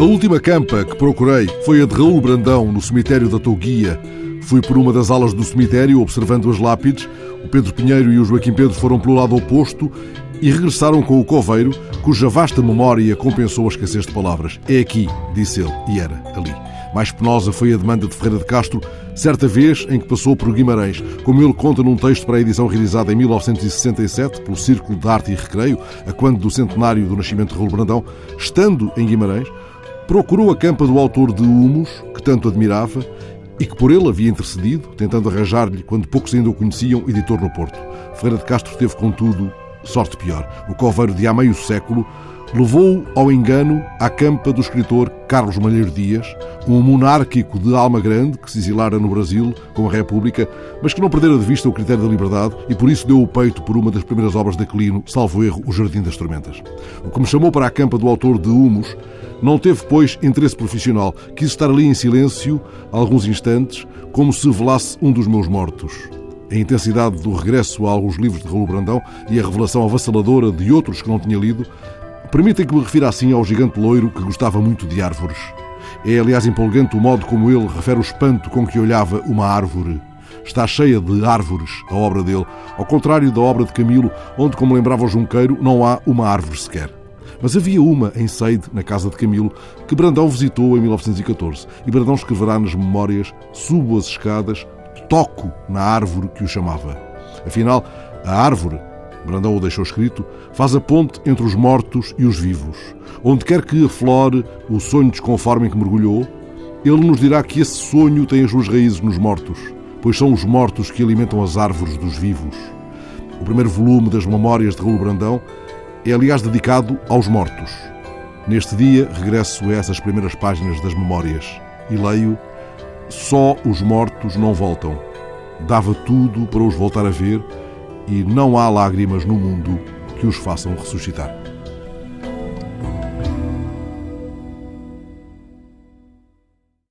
A última campa que procurei foi a de Raul Brandão, no cemitério da Touguia. Fui por uma das alas do cemitério, observando as lápides. O Pedro Pinheiro e o Joaquim Pedro foram pelo lado oposto e regressaram com o coveiro, cuja vasta memória compensou a escassez de palavras. É aqui, disse ele, e era ali. Mais penosa foi a demanda de Ferreira de Castro, certa vez em que passou por Guimarães, como ele conta num texto para a edição realizada em 1967 pelo Círculo de Arte e Recreio, a quando do centenário do nascimento de Raul Brandão, estando em Guimarães, procurou a campa do autor de Humus, que tanto admirava, e que por ele havia intercedido, tentando arranjar-lhe, quando poucos ainda o conheciam, editor no Porto. Ferreira de Castro teve, contudo, sorte pior. O coveiro de há meio século levou-o ao engano à campa do escritor Carlos Malheiro Dias, um monárquico de alma grande que se exilara no Brasil com a República, mas que não perdera de vista o critério da liberdade e por isso deu o peito por uma das primeiras obras de Aquilino, salvo erro, O Jardim das Tormentas. O que me chamou para a campa do autor de Humus não teve, pois, interesse profissional. Quis estar ali em silêncio, alguns instantes, como se velasse um dos meus mortos. A intensidade do regresso a alguns livros de Raul Brandão e a revelação avassaladora de outros que não tinha lido permitem que me refira assim ao gigante loiro que gostava muito de árvores. É, aliás, empolgante o modo como ele refere o espanto com que olhava uma árvore. Está cheia de árvores a obra dele, ao contrário da obra de Camilo, onde, como lembrava o Junqueiro, não há uma árvore sequer. Mas havia uma em Seide, na casa de Camilo, que Brandão visitou em 1914. E Brandão escreverá nas memórias: Subo as escadas, toco na árvore que o chamava. Afinal, a árvore, Brandão o deixou escrito, faz a ponte entre os mortos e os vivos. Onde quer que aflore o sonho desconforme em que mergulhou, ele nos dirá que esse sonho tem as suas raízes nos mortos, pois são os mortos que alimentam as árvores dos vivos. O primeiro volume das Memórias de Raul Brandão é, aliás, dedicado aos mortos. Neste dia, regresso a essas primeiras páginas das Memórias e leio: Só os mortos não voltam. Dava tudo para os voltar a ver e não há lágrimas no mundo que os façam ressuscitar.